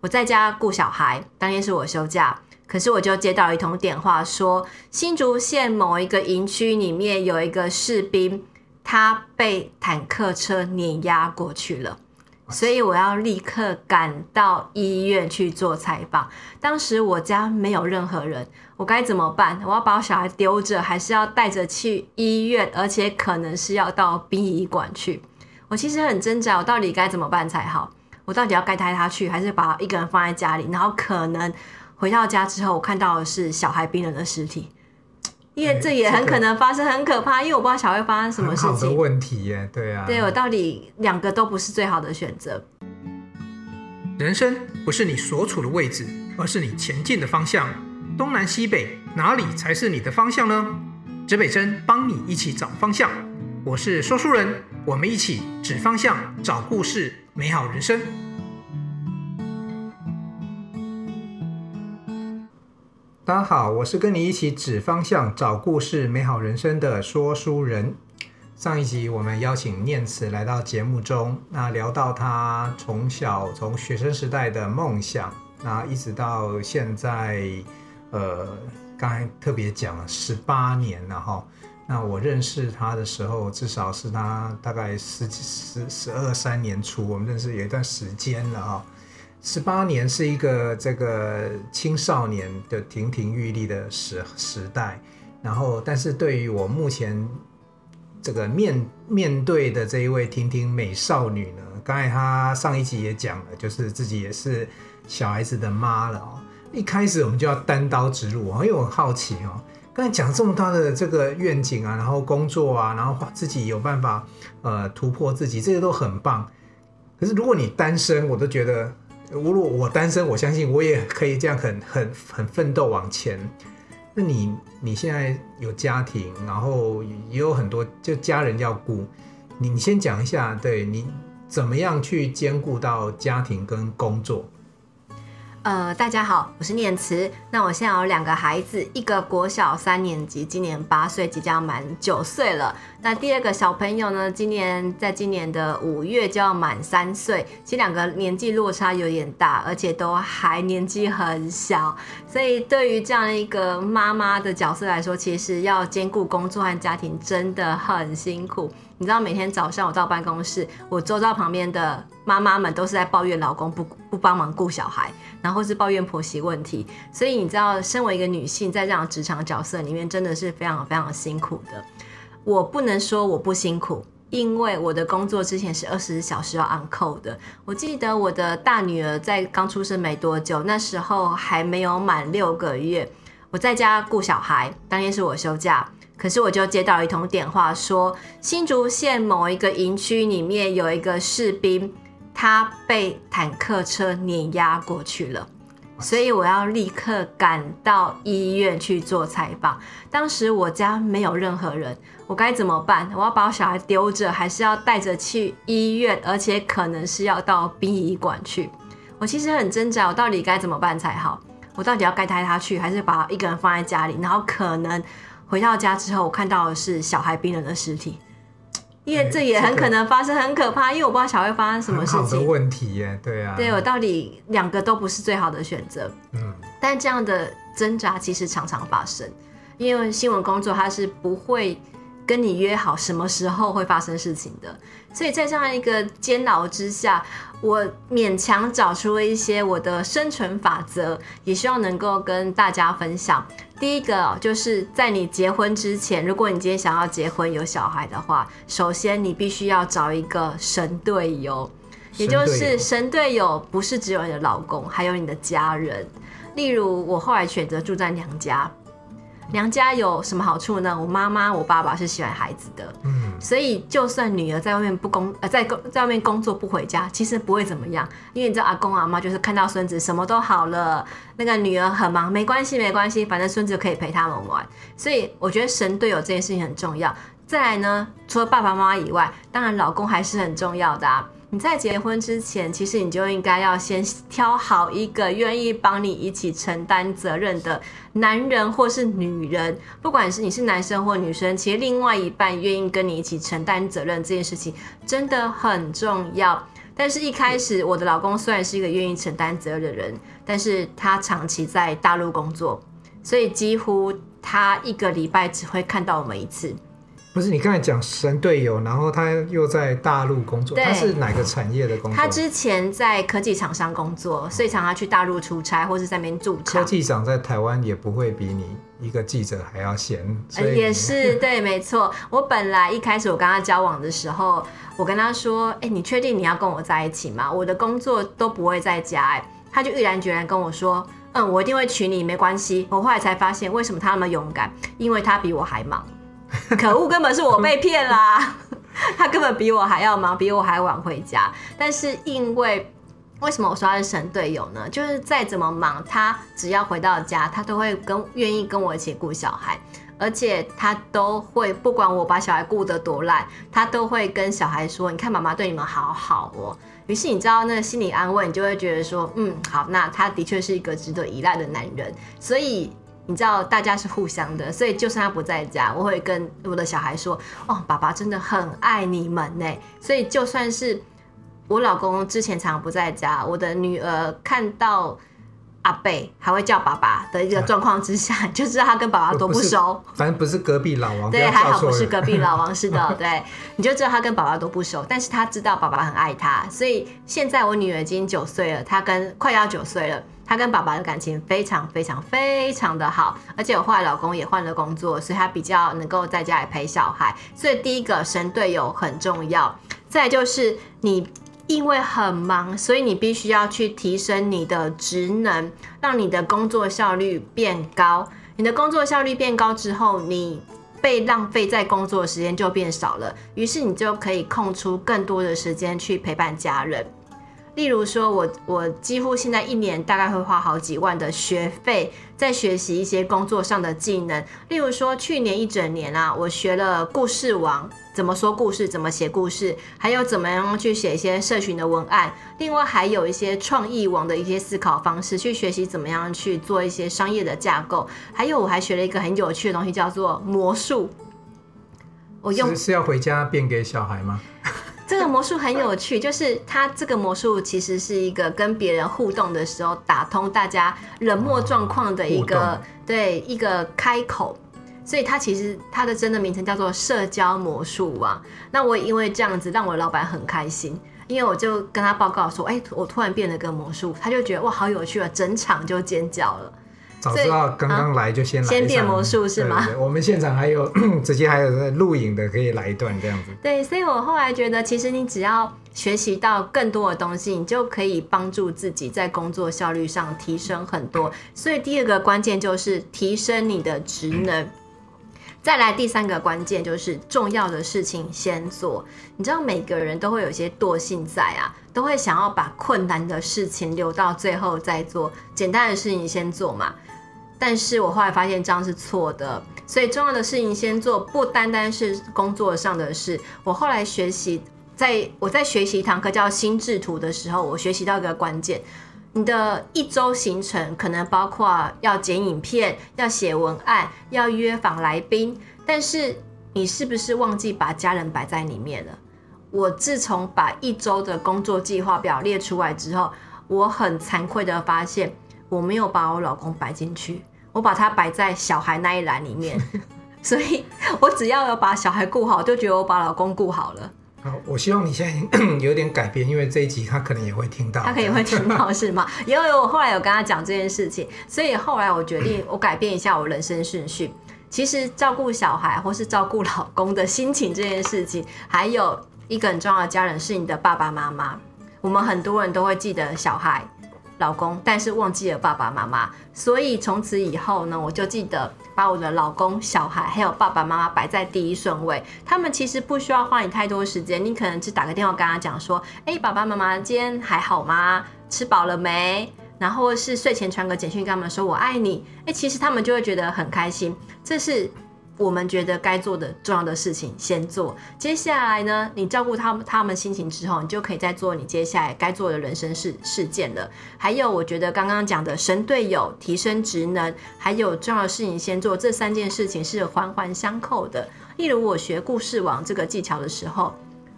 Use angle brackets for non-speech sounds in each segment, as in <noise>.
我在家顾小孩，当天是我休假，可是我就接到一通电话说，新竹县某一个营区里面有一个士兵，他被坦克车碾压过去了，所以我要立刻赶到医院去做采访。当时我家没有任何人，我该怎么办？我要把我小孩丢着，还是要带着去医院？而且可能是要到殡仪馆去。我其实很挣扎，我到底该怎么办才好？我到底要该带他去，还是把一个人放在家里？然后可能回到家之后，我看到的是小孩冰冷的尸体，因为这也很可能发生，很可怕。因为我不知道小孩会发生什么事情。好的问题耶，对啊。对，我到底两个都不是最好的选择。人生不是你所处的位置，而是你前进的方向。东南西北，哪里才是你的方向呢？指北针帮你一起找方向。我是说书人，我们一起指方向，找故事，美好人生。大家好，我是跟你一起指方向、找故事、美好人生的说书人。上一集我们邀请念慈来到节目中，那聊到他从小从学生时代的梦想，那一直到现在，呃，刚才特别讲了十八年了哈。那我认识他的时候，至少是他大概十十十二三年初，我们认识有一段时间了啊。十八年是一个这个青少年的亭亭玉立的时时代，然后，但是对于我目前这个面面对的这一位亭亭美少女呢，刚才她上一集也讲了，就是自己也是小孩子的妈了哦。一开始我们就要单刀直入，因为我很好奇哦。刚才讲这么大的这个愿景啊，然后工作啊，然后自己有办法呃突破自己，这些都很棒。可是如果你单身，我都觉得，如果我单身，我相信我也可以这样很很很奋斗往前。那你你现在有家庭，然后也有很多就家人要顾，你你先讲一下，对你怎么样去兼顾到家庭跟工作？呃，大家好，我是念慈。那我现在有两个孩子，一个国小三年级，今年八岁，即将满九岁了。那第二个小朋友呢，今年在今年的五月就要满三岁。其实两个年纪落差有点大，而且都还年纪很小，所以对于这样一个妈妈的角色来说，其实要兼顾工作和家庭真的很辛苦。你知道，每天早上我到办公室，我周遭旁边的妈妈们都是在抱怨老公不不帮忙顾小孩，然后是抱怨婆媳问题。所以你知道，身为一个女性，在这样职场角色里面，真的是非常非常辛苦的。我不能说我不辛苦，因为我的工作之前是二十四小时要 on call 的。我记得我的大女儿在刚出生没多久，那时候还没有满六个月，我在家顾小孩，当天是我休假。可是我就接到一通电话说，说新竹县某一个营区里面有一个士兵，他被坦克车碾压过去了，所以我要立刻赶到医院去做采访。当时我家没有任何人，我该怎么办？我要把我小孩丢着，还是要带着去医院？而且可能是要到殡仪馆去。我其实很挣扎，我到底该怎么办才好？我到底要该带他去，还是把一个人放在家里？然后可能。回到家之后，我看到的是小孩冰冷的尸体，因为这也很可能发生，很可怕。因为我不知道小孩会发生什么事情。好的问题耶，对啊。对，我到底两个都不是最好的选择。嗯。但这样的挣扎其实常常发生，因为新闻工作它是不会跟你约好什么时候会发生事情的，所以在这样一个煎熬之下，我勉强找出了一些我的生存法则，也希望能够跟大家分享。第一个就是在你结婚之前，如果你今天想要结婚有小孩的话，首先你必须要找一个神队友，也就是神队友不是只有你的老公，还有你的家人。例如我后来选择住在娘家。娘家有什么好处呢？我妈妈、我爸爸是喜欢孩子的，嗯，所以就算女儿在外面不工呃，在工在外面工作不回家，其实不会怎么样，因为你知道阿公阿妈就是看到孙子什么都好了，那个女儿很忙，没关系没关系，反正孙子可以陪他们玩，所以我觉得神队友这件事情很重要。再来呢，除了爸爸妈妈以外，当然老公还是很重要的啊。你在结婚之前，其实你就应该要先挑好一个愿意帮你一起承担责任的男人或是女人，不管是你是男生或女生，其实另外一半愿意跟你一起承担责任这件事情真的很重要。但是一开始我的老公虽然是一个愿意承担责任的人，但是他长期在大陆工作，所以几乎他一个礼拜只会看到我们一次。不是你刚才讲神队友，然后他又在大陆工作，他是哪个产业的工作？他之前在科技厂商工作，所以常常去大陆出差，或是在那边驻场。科技厂在台湾也不会比你一个记者还要闲，所以也是对，没错。我本来一开始我跟他交往的时候，我跟他说：“哎，你确定你要跟我在一起吗？我的工作都不会在家。”哎，他就毅然决然跟我说：“嗯，我一定会娶你，没关系。”我后来才发现，为什么他那么勇敢？因为他比我还忙。<laughs> 可恶，根本是我被骗啦！<laughs> 他根本比我还要忙，比我还晚回家。但是因为为什么我说他是神队友呢？就是再怎么忙，他只要回到家，他都会跟愿意跟我一起顾小孩，而且他都会不管我把小孩顾得多烂，他都会跟小孩说：“你看妈妈对你们好好哦。”于是你知道那个心理安慰，你就会觉得说：“嗯，好，那他的确是一个值得依赖的男人。”所以。你知道大家是互相的，所以就算他不在家，我会跟我的小孩说：“哦，爸爸真的很爱你们呢。”所以就算是我老公之前常常不在家，我的女儿看到阿贝还会叫爸爸的一个状况之下，啊、<laughs> 就知道他跟爸爸多不熟。反正不是隔壁老王，对，还好不是隔壁老王，是的，<laughs> 对，你就知道他跟爸爸多不熟，但是他知道爸爸很爱他，所以现在我女儿已经九岁了，她跟快要九岁了。她跟爸爸的感情非常非常非常的好，而且我后来老公也换了工作，所以他比较能够在家里陪小孩。所以第一个神队友很重要。再就是你因为很忙，所以你必须要去提升你的职能，让你的工作效率变高。你的工作效率变高之后，你被浪费在工作时间就变少了，于是你就可以空出更多的时间去陪伴家人。例如说我，我几乎现在一年大概会花好几万的学费在学习一些工作上的技能。例如说，去年一整年啊，我学了故事王，怎么说故事，怎么写故事，还有怎么样去写一些社群的文案。另外，还有一些创意网的一些思考方式，去学习怎么样去做一些商业的架构。还有，我还学了一个很有趣的东西，叫做魔术。我用是，是要回家变给小孩吗？这个魔术很有趣，<laughs> 就是它这个魔术其实是一个跟别人互动的时候打通大家冷漠状况的一个、哦、对一个开口，所以它其实它的真的名称叫做社交魔术网。那我因为这样子让我的老板很开心，因为我就跟他报告说，哎，我突然变了个魔术，他就觉得哇好有趣啊，整场就尖叫了。早知道刚刚来就先来、啊、先变魔术是吗？对对对，我们现场还有 <clears throat> 直接还有在录影的，可以来一段这样子。对，所以我后来觉得，其实你只要学习到更多的东西，你就可以帮助自己在工作效率上提升很多。所以第二个关键就是提升你的职能。再来第三个关键就是重要的事情先做。你知道每个人都会有一些惰性在啊，都会想要把困难的事情留到最后再做，简单的事情先做嘛。但是我后来发现这样是错的，所以重要的事情先做，不单单是工作上的事。我后来学习，在我在学习一堂课叫心智图的时候，我学习到一个关键：你的一周行程可能包括要剪影片、要写文案、要约访来宾，但是你是不是忘记把家人摆在里面了？我自从把一周的工作计划表列出来之后，我很惭愧的发现，我没有把我老公摆进去。我把他摆在小孩那一栏里面，所以我只要有把小孩顾好，就觉得我把老公顾好了。好，我希望你现在 <clears throat> 有点改变，因为这一集他可能也会听到，他可能也会听到是吗？<laughs> 因为我后来有跟他讲这件事情，所以后来我决定我改变一下我人生顺序。其实照顾小孩或是照顾老公的心情这件事情，还有一个很重要的家人是你的爸爸妈妈。我们很多人都会记得小孩。老公，但是忘记了爸爸妈妈，所以从此以后呢，我就记得把我的老公、小孩还有爸爸妈妈摆在第一顺位。他们其实不需要花你太多时间，你可能只打个电话跟他讲说：“哎，爸爸妈妈今天还好吗？吃饱了没？”然后是睡前传个简讯跟他们说“我爱你”。哎，其实他们就会觉得很开心。这是。我们觉得该做的重要的事情先做，接下来呢，你照顾他们他们心情之后，你就可以再做你接下来该做的人生事事件了。还有，我觉得刚刚讲的神队友、提升职能，还有重要的事情先做，这三件事情是环环相扣的。例如，我学故事网这个技巧的时候，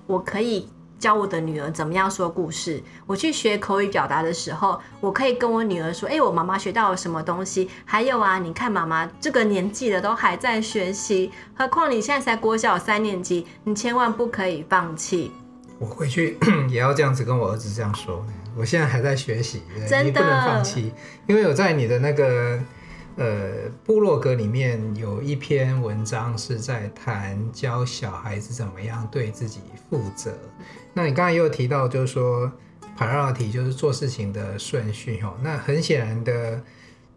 我可以教我的女儿怎么样说故事。我去学口语表达的时候，我可以跟我女儿说：“哎，我妈妈学到了什么东西？”还有啊，你看妈妈这个年纪了都还在学习，何况你现在才国小三年级，你千万不可以放弃。我回去 <clears throat> 也要这样子跟我儿子这样说。我现在还在学习，真的，你不能放弃，因为我在你的那个。呃，部落格里面有一篇文章是在谈教小孩子怎么样对自己负责。那你刚才也有提到，就是说 priority 就是做事情的顺序哦。那很显然的，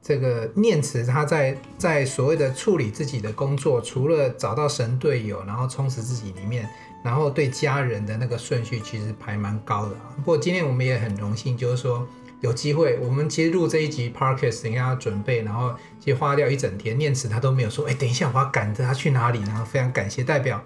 这个念慈他在在所谓的处理自己的工作，除了找到神队友，然后充实自己里面，然后对家人的那个顺序其实排蛮高的。不过今天我们也很荣幸，就是说。有机会，我们其实录这一集 Podcast，等一下要准备，然后其实花掉一整天。念慈他都没有说，哎，等一下我要赶着他去哪里，然后非常感谢，代表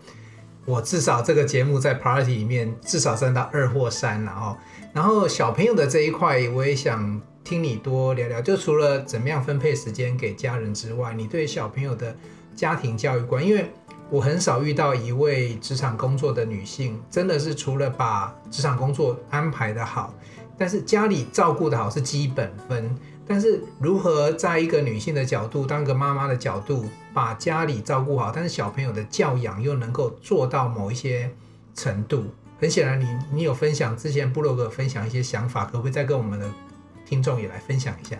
我至少这个节目在 party 里面至少占到二或三，然后，然后小朋友的这一块，我也想听你多聊聊。就除了怎么样分配时间给家人之外，你对小朋友的家庭教育观，因为我很少遇到一位职场工作的女性，真的是除了把职场工作安排得好。但是家里照顾的好是基本分，但是如何在一个女性的角度，当个妈妈的角度，把家里照顾好，但是小朋友的教养又能够做到某一些程度，很显然你你有分享之前布洛格分享一些想法，可不可以再跟我们的听众也来分享一下？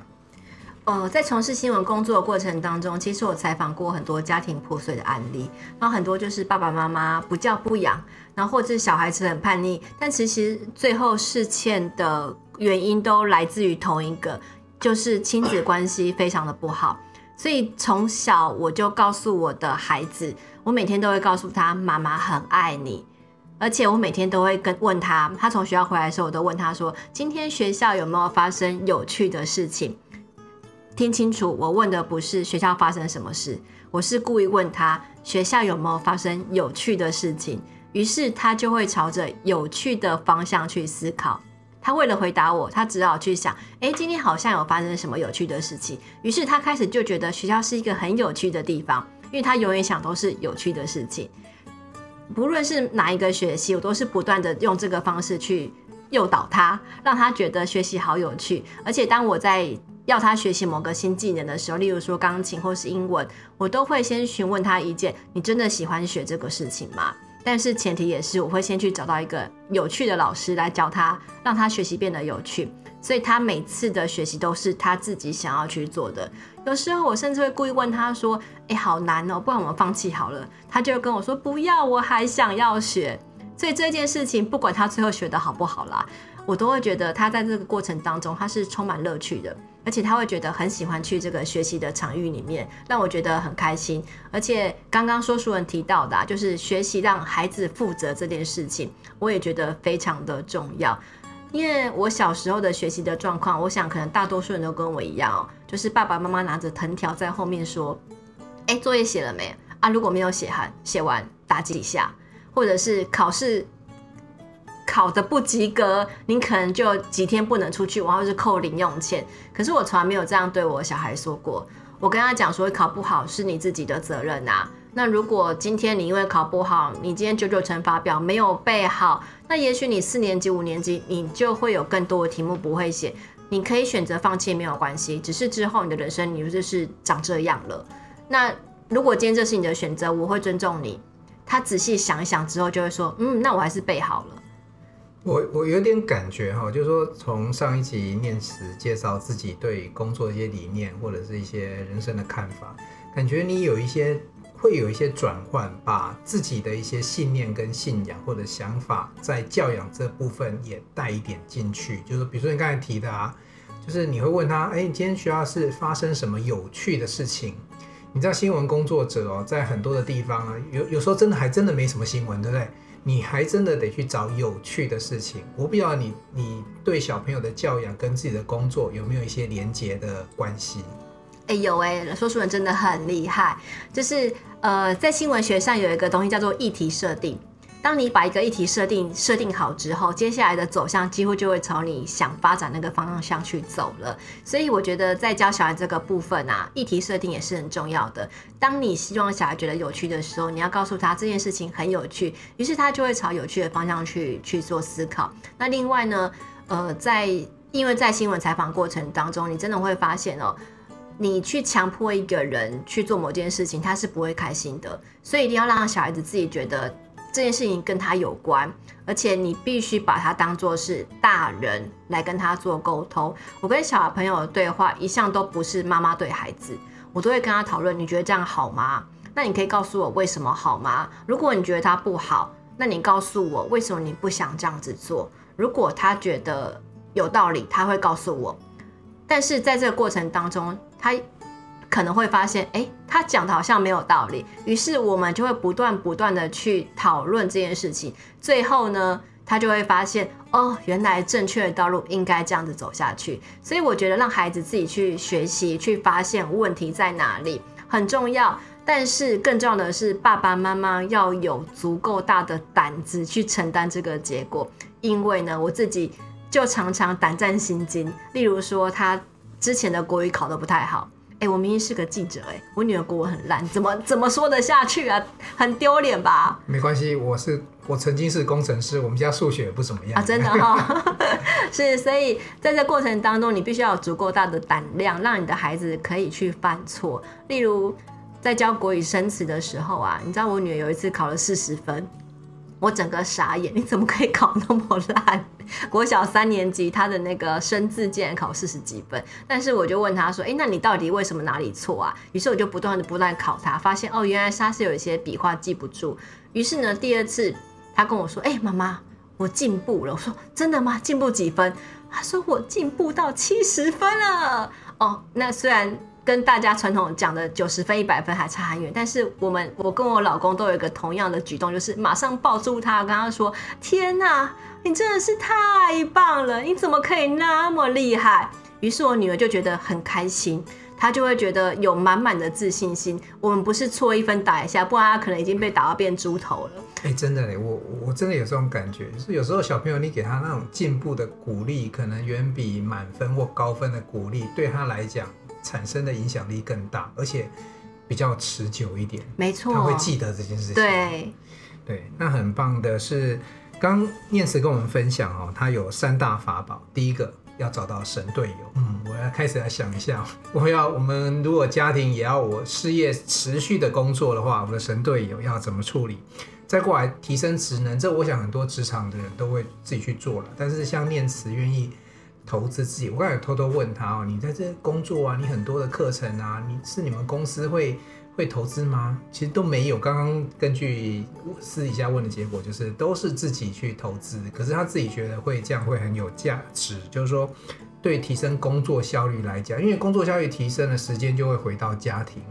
呃，在从事新闻工作的过程当中，其实我采访过很多家庭破碎的案例，然后很多就是爸爸妈妈不教不养，然后或者是小孩子很叛逆，但其实最后事件的原因都来自于同一个，就是亲子关系非常的不好。所以从小我就告诉我的孩子，我每天都会告诉他，妈妈很爱你，而且我每天都会跟问他，他从学校回来的时候，我都问他说，今天学校有没有发生有趣的事情？听清楚，我问的不是学校发生什么事，我是故意问他学校有没有发生有趣的事情。于是他就会朝着有趣的方向去思考。他为了回答我，他只好去想：诶，今天好像有发生什么有趣的事情。于是他开始就觉得学校是一个很有趣的地方，因为他永远想都是有趣的事情。不论是哪一个学习，我都是不断的用这个方式去诱导他，让他觉得学习好有趣。而且当我在要他学习某个新技能的时候，例如说钢琴或是英文，我都会先询问他意见：你真的喜欢学这个事情吗？但是前提也是，我会先去找到一个有趣的老师来教他，让他学习变得有趣。所以他每次的学习都是他自己想要去做的。有时候我甚至会故意问他说：“哎，好难哦，不然我们放弃好了。”他就跟我说：“不要，我还想要学。”所以这件事情，不管他最后学得好不好啦，我都会觉得他在这个过程当中，他是充满乐趣的。而且他会觉得很喜欢去这个学习的场域里面，让我觉得很开心。而且刚刚说书人提到的，就是学习让孩子负责这件事情，我也觉得非常的重要。因为我小时候的学习的状况，我想可能大多数人都跟我一样哦，就是爸爸妈妈拿着藤条在后面说：“哎，作业写了没啊？如果没有写完，写完打几下，或者是考试。”考的不及格，你可能就几天不能出去，然后是扣零用钱。可是我从来没有这样对我小孩说过。我跟他讲说，考不好是你自己的责任啊。那如果今天你因为考不好，你今天九九乘法表没有背好，那也许你四年级、五年级你就会有更多的题目不会写。你可以选择放弃没有关系，只是之后你的人生你就是长这样了。那如果今天这是你的选择，我会尊重你。他仔细想一想之后就会说，嗯，那我还是背好了。我我有点感觉哈，就是说从上一集念慈介绍自己对工作一些理念或者是一些人生的看法，感觉你有一些会有一些转换，把自己的一些信念跟信仰或者想法在教养这部分也带一点进去。就是比如说你刚才提的啊，就是你会问他，哎，你今天学校是发生什么有趣的事情？你知道新闻工作者哦，在很多的地方啊，有有时候真的还真的没什么新闻，对不对？你还真的得去找有趣的事情。我不知道你你对小朋友的教养跟自己的工作有没有一些连结的关系？哎、有哎、欸，说书人真的很厉害。就是呃，在新闻学上有一个东西叫做议题设定。当你把一个议题设定设定好之后，接下来的走向几乎就会朝你想发展那个方向去走了。所以我觉得在教小孩这个部分啊，议题设定也是很重要的。当你希望小孩觉得有趣的时候，你要告诉他这件事情很有趣，于是他就会朝有趣的方向去去做思考。那另外呢，呃，在因为在新闻采访过程当中，你真的会发现哦，你去强迫一个人去做某件事情，他是不会开心的。所以一定要让小孩子自己觉得。这件事情跟他有关，而且你必须把他当做是大人来跟他做沟通。我跟小朋友的对话一向都不是妈妈对孩子，我都会跟他讨论，你觉得这样好吗？那你可以告诉我为什么好吗？如果你觉得他不好，那你告诉我为什么你不想这样子做？如果他觉得有道理，他会告诉我。但是在这个过程当中，他。可能会发现，哎，他讲的好像没有道理，于是我们就会不断不断的去讨论这件事情。最后呢，他就会发现，哦，原来正确的道路应该这样子走下去。所以我觉得让孩子自己去学习，去发现问题在哪里很重要。但是更重要的是，爸爸妈妈要有足够大的胆子去承担这个结果。因为呢，我自己就常常胆战心惊。例如说，他之前的国语考得不太好。哎、欸，我明明是个记者，哎，我女儿国文很烂，怎么怎么说得下去啊？很丢脸吧？没关系，我是我曾经是工程师，我们家数学也不怎么样啊，真的哈、哦。<laughs> 是，所以在这过程当中，你必须要有足够大的胆量，让你的孩子可以去犯错。例如，在教国语生词的时候啊，你知道我女儿有一次考了四十分。我整个傻眼，你怎么可以考那么烂？<laughs> 国小三年级，他的那个生字竟然考四十几分。但是我就问他说：“哎，那你到底为什么哪里错啊？”于是我就不断的不断考他，发现哦，原来他是有一些笔画记不住。于是呢，第二次他跟我说：“哎，妈妈，我进步了。”我说：“真的吗？进步几分？”他说：“我进步到七十分了。”哦，那虽然。跟大家传统讲的九十分、一百分还差很远，但是我们我跟我老公都有一个同样的举动，就是马上抱住他，跟他说：“天哪，你真的是太棒了！你怎么可以那么厉害？”于是我女儿就觉得很开心，她就会觉得有满满的自信心。我们不是错一分打一下，不然她可能已经被打到变猪头了。哎、真的嘞，我我真的有这种感觉，就是有时候小朋友你给他那种进步的鼓励，可能远比满分或高分的鼓励对他来讲。产生的影响力更大，而且比较持久一点。没错，他会记得这件事情。对，对，那很棒的是，刚念慈跟我们分享哦，他有三大法宝。第一个要找到神队友。嗯，我要开始来想一下，我要我们如果家庭也要我事业持续的工作的话，我的神队友要怎么处理？再过来提升职能，这我想很多职场的人都会自己去做了。但是像念慈愿意。投资自己，我刚才偷偷问他哦，你在这工作啊，你很多的课程啊，你是你们公司会会投资吗？其实都没有。刚刚根据私底下问的结果，就是都是自己去投资。可是他自己觉得会这样会很有价值，就是说对提升工作效率来讲，因为工作效率提升了，时间就会回到家庭。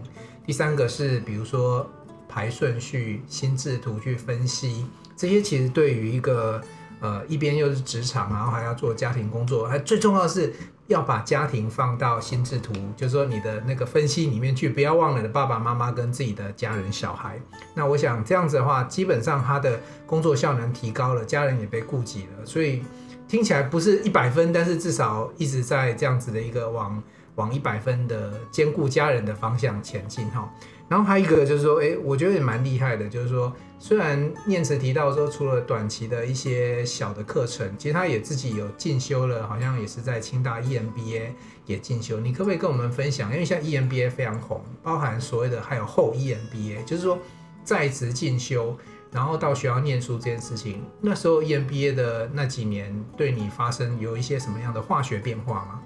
第三个是比如说排顺序、心智图去分析，这些其实对于一个。呃，一边又是职场，然后还要做家庭工作，还最重要的是要把家庭放到心智图，就是说你的那个分析里面去，不要忘了你爸爸妈妈跟自己的家人小孩。那我想这样子的话，基本上他的工作效能提高了，家人也被顾及了，所以听起来不是一百分，但是至少一直在这样子的一个往往一百分的兼顾家人的方向前进哈。然后还有一个就是说，诶，我觉得也蛮厉害的，就是说。虽然念慈提到说，除了短期的一些小的课程，其实他也自己有进修了，好像也是在清大 EMBA 也进修。你可不可以跟我们分享？因为像 EMBA 非常红，包含所谓的还有后 EMBA，就是说在职进修，然后到学校念书这件事情。那时候 EMBA 的那几年，对你发生有一些什么样的化学变化吗？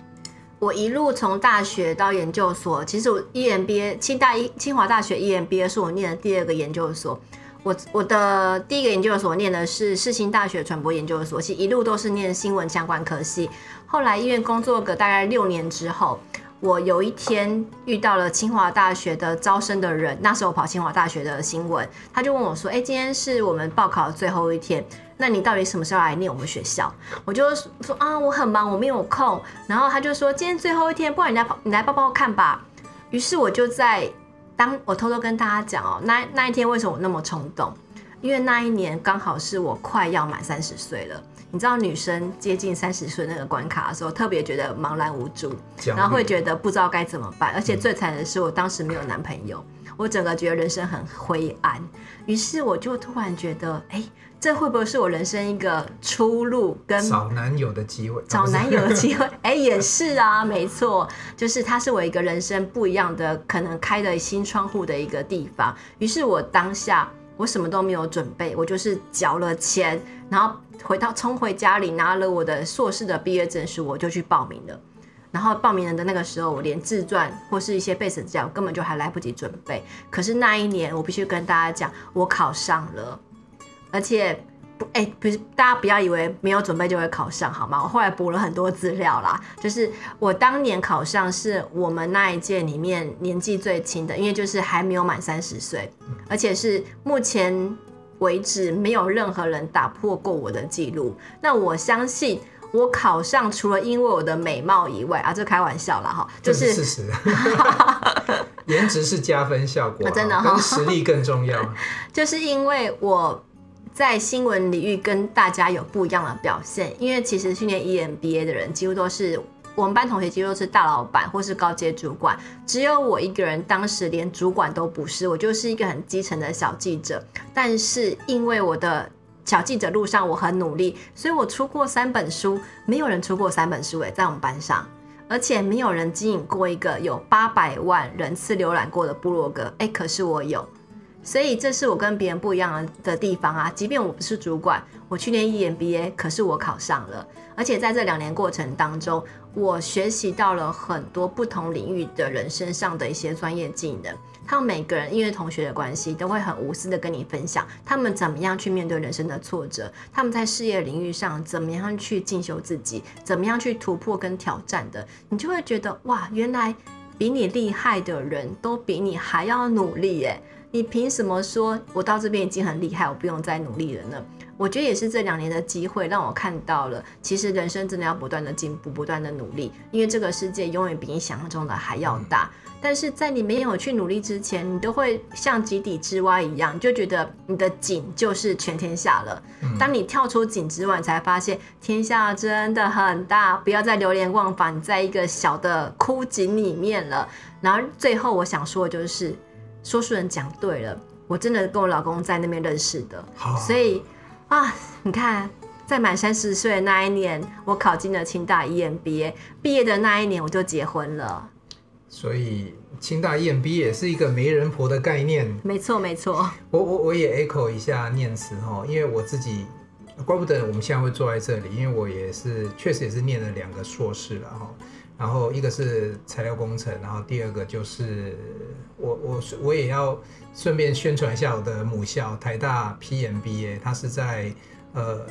我一路从大学到研究所，其实我 EMBA 清大一清华大学 EMBA 是我念的第二个研究所。我我的第一个研究所念的是世新大学传播研究所，其实一路都是念新闻相关科系。后来医院工作个大概六年之后，我有一天遇到了清华大学的招生的人，那时候我跑清华大学的新闻，他就问我说：“哎，今天是我们报考的最后一天，那你到底什么时候来念我们学校？”我就说：“啊，我很忙，我没有空。”然后他就说：“今天最后一天，不然你来你来报报看吧。”于是我就在。当我偷偷跟大家讲哦，那那一天为什么我那么冲动？因为那一年刚好是我快要满三十岁了。你知道女生接近三十岁那个关卡的时候，特别觉得茫然无助，然后会觉得不知道该怎么办。而且最惨的是，我当时没有男朋友，我整个觉得人生很灰暗。于是我就突然觉得，哎，这会不会是我人生一个出路？跟找男友的机会？找男友的机会？<laughs> 哎，也是啊，没错，就是它是我一个人生不一样的，可能开的新窗户的一个地方。于是我当下。我什么都没有准备，我就是缴了钱，然后回到冲回家里拿了我的硕士的毕业证书，我就去报名了。然后报名人的那个时候，我连自传或是一些背审资料根本就还来不及准备。可是那一年，我必须跟大家讲，我考上了，而且不。哎，不是，大家不要以为没有准备就会考上，好吗？我后来补了很多资料啦，就是我当年考上是我们那一届里面年纪最轻的，因为就是还没有满三十岁，而且是目前为止没有任何人打破过我的记录。那我相信我考上，除了因为我的美貌以外啊，这开玩笑啦哈，就是事实，<laughs> 颜值是加分效果，<laughs> 真的哈，实力更重要，<laughs> 就是因为我。在新闻领域跟大家有不一样的表现，因为其实去年 EMBA 的人几乎都是我们班同学，几乎都是大老板或是高阶主管，只有我一个人，当时连主管都不是，我就是一个很基层的小记者。但是因为我的小记者路上我很努力，所以我出过三本书，没有人出过三本书诶，在我们班上，而且没有人经营过一个有八百万人次浏览过的部落格，诶，可是我有。所以这是我跟别人不一样的地方啊！即便我不是主管，我去年 EMBA，可是我考上了。而且在这两年过程当中，我学习到了很多不同领域的人身上的一些专业技能。他们每个人因为同学的关系，都会很无私的跟你分享他们怎么样去面对人生的挫折，他们在事业领域上怎么样去进修自己，怎么样去突破跟挑战的。你就会觉得哇，原来比你厉害的人都比你还要努力耶！你凭什么说我到这边已经很厉害，我不用再努力了呢？我觉得也是这两年的机会让我看到了，其实人生真的要不断的进步，不断的努力，因为这个世界永远比你想象中的还要大。但是在你没有去努力之前，你都会像井底之蛙一样，就觉得你的井就是全天下了。当你跳出井之外，你才发现天下真的很大，不要再流连忘返在一个小的枯井里面了。然后最后我想说的就是。说书人讲对了，我真的跟我老公在那边认识的，好所以啊，你看，在满三十岁的那一年，我考进了清大 EMBA，毕业的那一年我就结婚了。所以清大 EMBA 也是一个媒人婆的概念。没错，没错。我我我也 echo 一下念慈哈，因为我自己，怪不得我们现在会坐在这里，因为我也是确实也是念了两个硕士了哈。然后一个是材料工程，然后第二个就是我我我也要顺便宣传一下我的母校台大 PMBA，它是在呃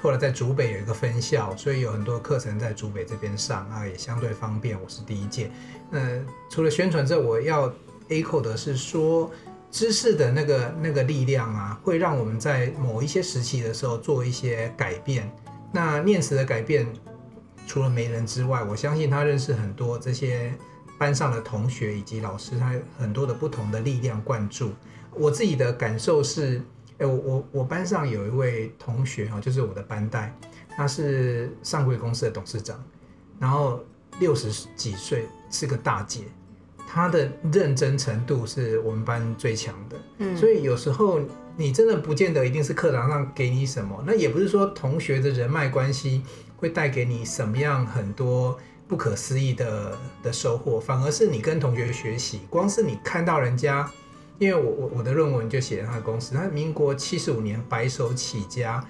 后来在竹北有一个分校，所以有很多课程在竹北这边上啊，也相对方便。我是第一届。呃，除了宣传之后，我要 echo 的是说，知识的那个那个力量啊，会让我们在某一些时期的时候做一些改变。那念慈的改变。除了媒人之外，我相信他认识很多这些班上的同学以及老师，他很多的不同的力量灌注。我自己的感受是，哎，我我我班上有一位同学哈，就是我的班代，他是上柜公司的董事长，然后六十几岁，是个大姐，她的认真程度是我们班最强的。嗯，所以有时候你真的不见得一定是课堂上给你什么，那也不是说同学的人脉关系。会带给你什么样很多不可思议的的收获，反而是你跟同学学习，光是你看到人家，因为我我我的论文就写他的公司，他民国七十五年白手起家，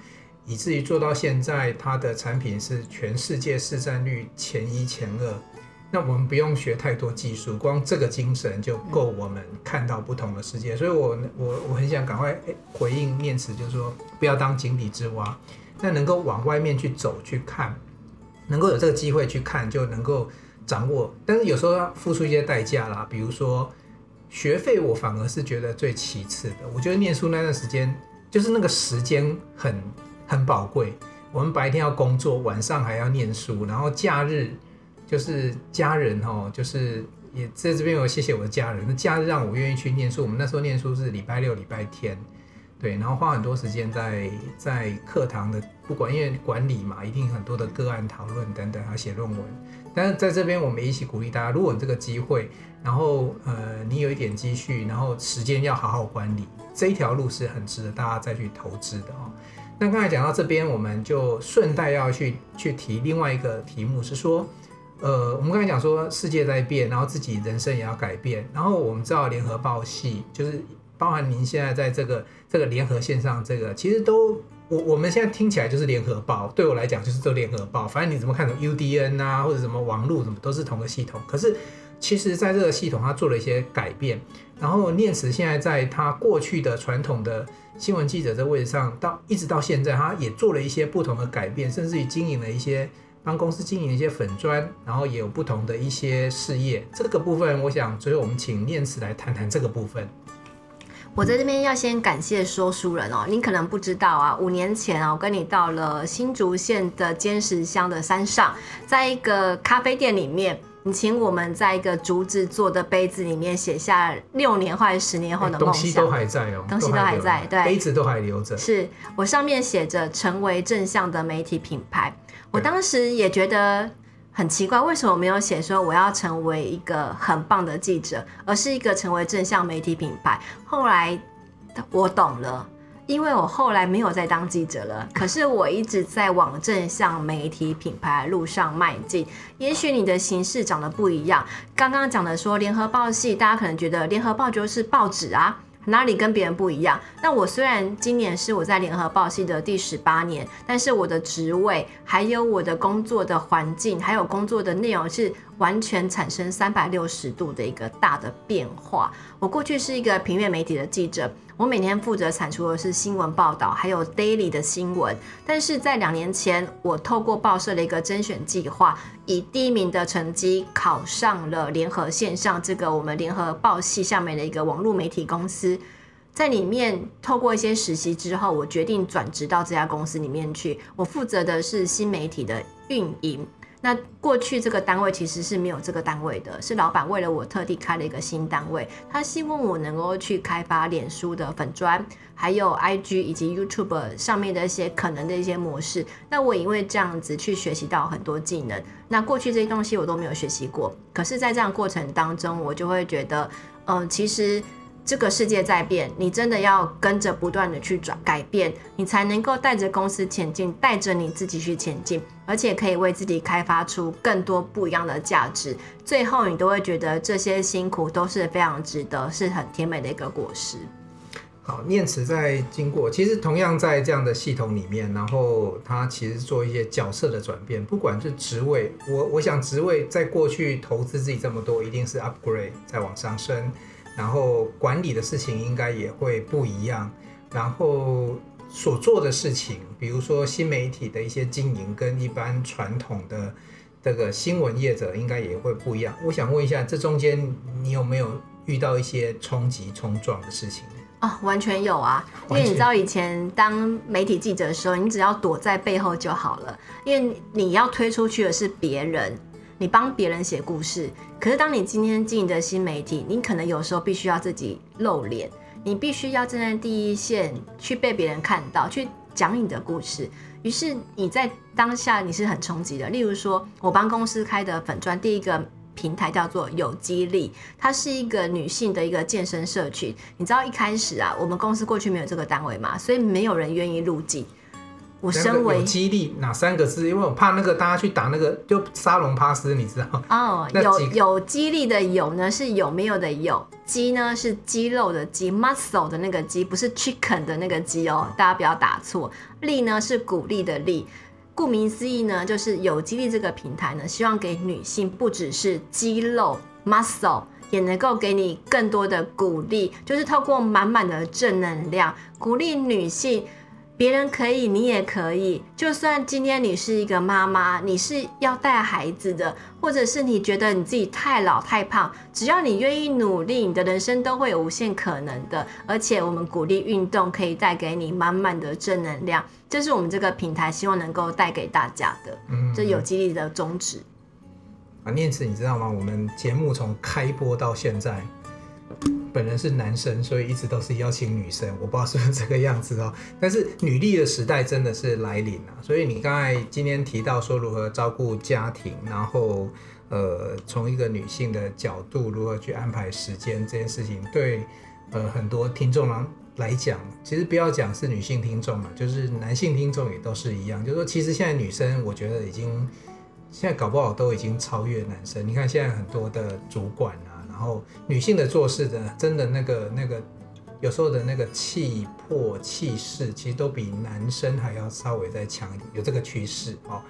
以至于做到现在，他的产品是全世界市占率前一前二。那我们不用学太多技术，光这个精神就够我们看到不同的世界。所以我我我很想赶快回应念慈，就是说不要当井底之蛙。那能够往外面去走去看，能够有这个机会去看，就能够掌握。但是有时候要付出一些代价啦，比如说学费，我反而是觉得最其次的。我觉得念书那段时间，就是那个时间很很宝贵。我们白天要工作，晚上还要念书，然后假日就是家人哦，就是也在这边我谢谢我的家人。那假日让我愿意去念书。我们那时候念书是礼拜六、礼拜天。对，然后花很多时间在在课堂的，不管因为管理嘛，一定很多的个案讨论等等，还写论文。但是在这边，我们一起鼓励大家，如果有这个机会，然后呃，你有一点积蓄，然后时间要好好管理，这一条路是很值得大家再去投资的哦。那刚才讲到这边，我们就顺带要去去提另外一个题目，是说，呃，我们刚才讲说世界在变，然后自己人生也要改变。然后我们知道联合报系，就是包含您现在在这个这个联合线上，这个其实都我我们现在听起来就是联合报，对我来讲就是做联合报。反正你怎么看什么 UDN 啊，或者什么网络什么，都是同个系统。可是其实在这个系统，它做了一些改变。然后念慈现在在他过去的传统的。新闻记者这位置上，到一直到现在，他也做了一些不同的改变，甚至于经营了一些帮公司经营一些粉砖，然后也有不同的一些事业。这个部分，我想最后我们请念慈来谈谈这个部分。我在这边要先感谢说书人哦，你可能不知道啊，五年前啊，我跟你到了新竹县的尖石乡的山上，在一个咖啡店里面。你请我们在一个竹子做的杯子里面写下六年或者十年后的梦想，东西都还在哦，东西都还在，对，杯子都还留着。是我上面写着“成为正向的媒体品牌”，我当时也觉得很奇怪，为什么没有写说我要成为一个很棒的记者，而是一个成为正向媒体品牌？后来我懂了。因为我后来没有再当记者了，可是我一直在往正向媒体品牌路上迈进。也许你的形式长得不一样。刚刚讲的说联合报系，大家可能觉得联合报就是报纸啊，哪里跟别人不一样？那我虽然今年是我在联合报系的第十八年，但是我的职位、还有我的工作的环境、还有工作的内容是完全产生三百六十度的一个大的变化。我过去是一个平面媒体的记者。我每天负责产出的是新闻报道，还有 daily 的新闻。但是在两年前，我透过报社的一个甄选计划，以第一名的成绩考上了联合线上这个我们联合报系下面的一个网络媒体公司。在里面透过一些实习之后，我决定转职到这家公司里面去。我负责的是新媒体的运营。那过去这个单位其实是没有这个单位的，是老板为了我特地开了一个新单位，他希望我能够去开发脸书的粉砖，还有 IG 以及 YouTube 上面的一些可能的一些模式。那我因为这样子去学习到很多技能，那过去这些东西我都没有学习过，可是，在这样过程当中，我就会觉得，嗯、其实。这个世界在变，你真的要跟着不断的去转改变，你才能够带着公司前进，带着你自己去前进，而且可以为自己开发出更多不一样的价值。最后，你都会觉得这些辛苦都是非常值得，是很甜美的一个果实。好，念慈在经过，其实同样在这样的系统里面，然后他其实做一些角色的转变，不管是职位，我我想职位在过去投资自己这么多，一定是 upgrade 再往上升。然后管理的事情应该也会不一样，然后所做的事情，比如说新媒体的一些经营，跟一般传统的这个新闻业者应该也会不一样。我想问一下，这中间你有没有遇到一些冲击冲撞的事情？哦，完全有啊，因为你知道以前当媒体记者的时候，你只要躲在背后就好了，因为你要推出去的是别人。你帮别人写故事，可是当你今天经营的新媒体，你可能有时候必须要自己露脸，你必须要站在第一线去被别人看到，去讲你的故事。于是你在当下你是很冲击的。例如说，我帮公司开的粉砖第一个平台叫做有肌力，它是一个女性的一个健身社群。你知道一开始啊，我们公司过去没有这个单位嘛，所以没有人愿意入镜。我身为有肌力哪三个字？因为我怕那个大家去打那个就沙龙帕斯，你知道哦。<laughs> 有有激励的有呢是有没有的有，肌呢是肌肉的肌，muscle 的那个肌，不是 chicken 的那个肌哦，大家不要打错。力呢是鼓励的力，顾名思义呢就是有激励这个平台呢，希望给女性不只是肌肉 muscle，也能够给你更多的鼓励，就是透过满满的正能量鼓励女性。别人可以，你也可以。就算今天你是一个妈妈，你是要带孩子的，或者是你觉得你自己太老太胖，只要你愿意努力，你的人生都会有无限可能的。而且我们鼓励运动，可以带给你满满的正能量，这是我们这个平台希望能够带给大家的。嗯，这有激励的宗旨。啊，念慈，你知道吗？我们节目从开播到现在。本人是男生，所以一直都是邀请女生，我不知道是不是这个样子哦。<laughs> 但是女力的时代真的是来临了，所以你刚才今天提到说如何照顾家庭，然后呃，从一个女性的角度如何去安排时间这件事情，对呃很多听众来讲，其实不要讲是女性听众嘛，就是男性听众也都是一样，就是说其实现在女生我觉得已经现在搞不好都已经超越男生。你看现在很多的主管。然后女性的做事的，真的那个那个，有时候的那个气魄气势，其实都比男生还要稍微再强一点，有这个趋势哦。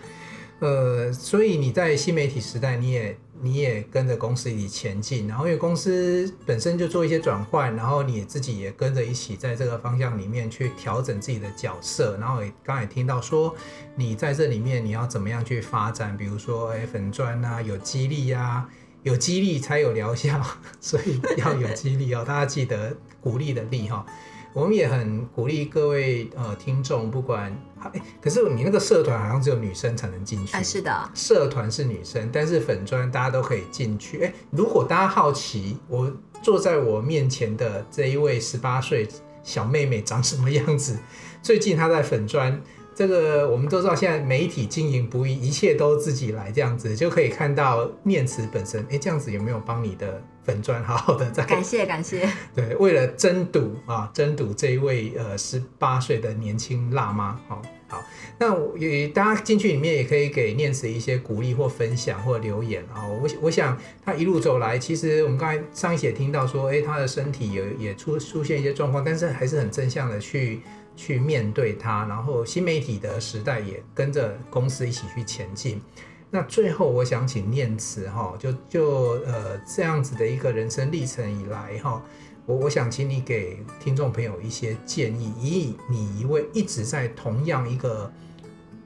呃，所以你在新媒体时代，你也你也跟着公司一起前进，然后因为公司本身就做一些转换，然后你自己也跟着一起在这个方向里面去调整自己的角色，然后也刚才听到说你在这里面你要怎么样去发展，比如说哎粉专啊，有激励啊。有激励才有疗效，<laughs> 所以要有激励哦。大家记得鼓励的励哈。我们也很鼓励各位呃听众，不管哎，可是你那个社团好像只有女生才能进去。哎，是的，社团是女生，但是粉专大家都可以进去。哎，如果大家好奇，我坐在我面前的这一位十八岁小妹妹长什么样子？最近她在粉专。这个我们都知道，现在媒体经营不易，一切都自己来，这样子就可以看到念慈本身。哎，这样子有没有帮你的粉砖好好的在？感谢感谢。<laughs> 对，为了争夺啊，争夺这一位呃十八岁的年轻辣妈，好，好。那也大家进去里面也可以给念慈一些鼓励或分享或留言啊。我我想他一路走来，其实我们刚才上一节听到说，哎，他的身体也也出出现一些状况，但是还是很正向的去。去面对它，然后新媒体的时代也跟着公司一起去前进。那最后，我想请念慈哈，就就呃这样子的一个人生历程以来哈，我我想请你给听众朋友一些建议，以你一位一直在同样一个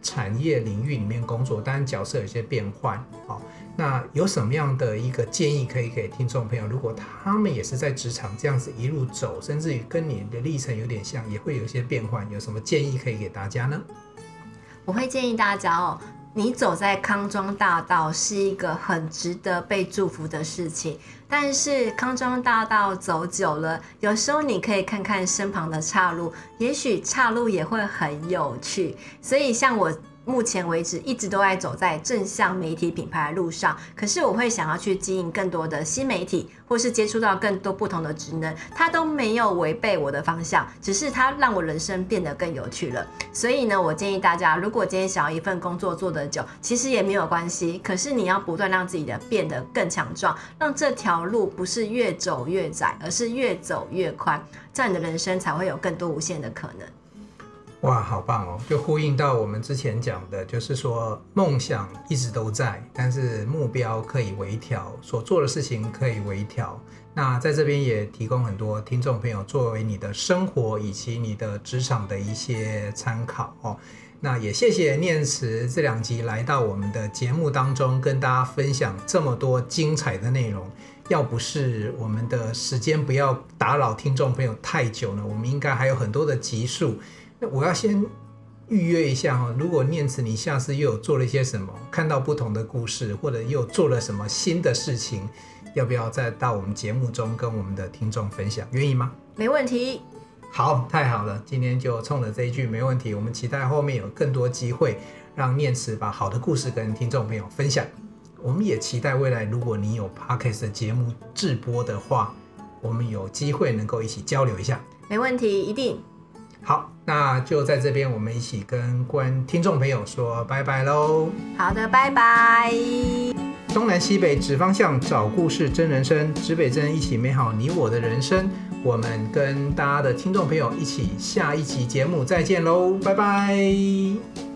产业领域里面工作，当然角色有些变换，好。那有什么样的一个建议可以给听众朋友？如果他们也是在职场这样子一路走，甚至于跟你的历程有点像，也会有一些变换，有什么建议可以给大家呢？我会建议大家哦，你走在康庄大道是一个很值得被祝福的事情，但是康庄大道走久了，有时候你可以看看身旁的岔路，也许岔路也会很有趣。所以像我。目前为止一直都在走在正向媒体品牌的路上，可是我会想要去经营更多的新媒体，或是接触到更多不同的职能，它都没有违背我的方向，只是它让我人生变得更有趣了。所以呢，我建议大家，如果今天想要一份工作做得久，其实也没有关系，可是你要不断让自己的变得更强壮，让这条路不是越走越窄，而是越走越宽，这样你的人生才会有更多无限的可能。哇，好棒哦！就呼应到我们之前讲的，就是说梦想一直都在，但是目标可以微调，所做的事情可以微调。那在这边也提供很多听众朋友作为你的生活以及你的职场的一些参考哦。那也谢谢念慈这两集来到我们的节目当中，跟大家分享这么多精彩的内容。要不是我们的时间不要打扰听众朋友太久呢，我们应该还有很多的集数。我要先预约一下哈，如果念慈你下次又有做了一些什么，看到不同的故事，或者又做了什么新的事情，要不要再到我们节目中跟我们的听众分享？愿意吗？没问题。好，太好了，今天就冲着这一句没问题。我们期待后面有更多机会，让念慈把好的故事跟听众朋友分享。我们也期待未来，如果你有 Podcast 的节目直播的话，我们有机会能够一起交流一下。没问题，一定。好，那就在这边，我们一起跟观听众朋友说拜拜喽。好的，拜拜。东南西北指方向，找故事真人生，指北针一起美好你我的人生。我们跟大家的听众朋友一起下一集节目再见喽，拜拜。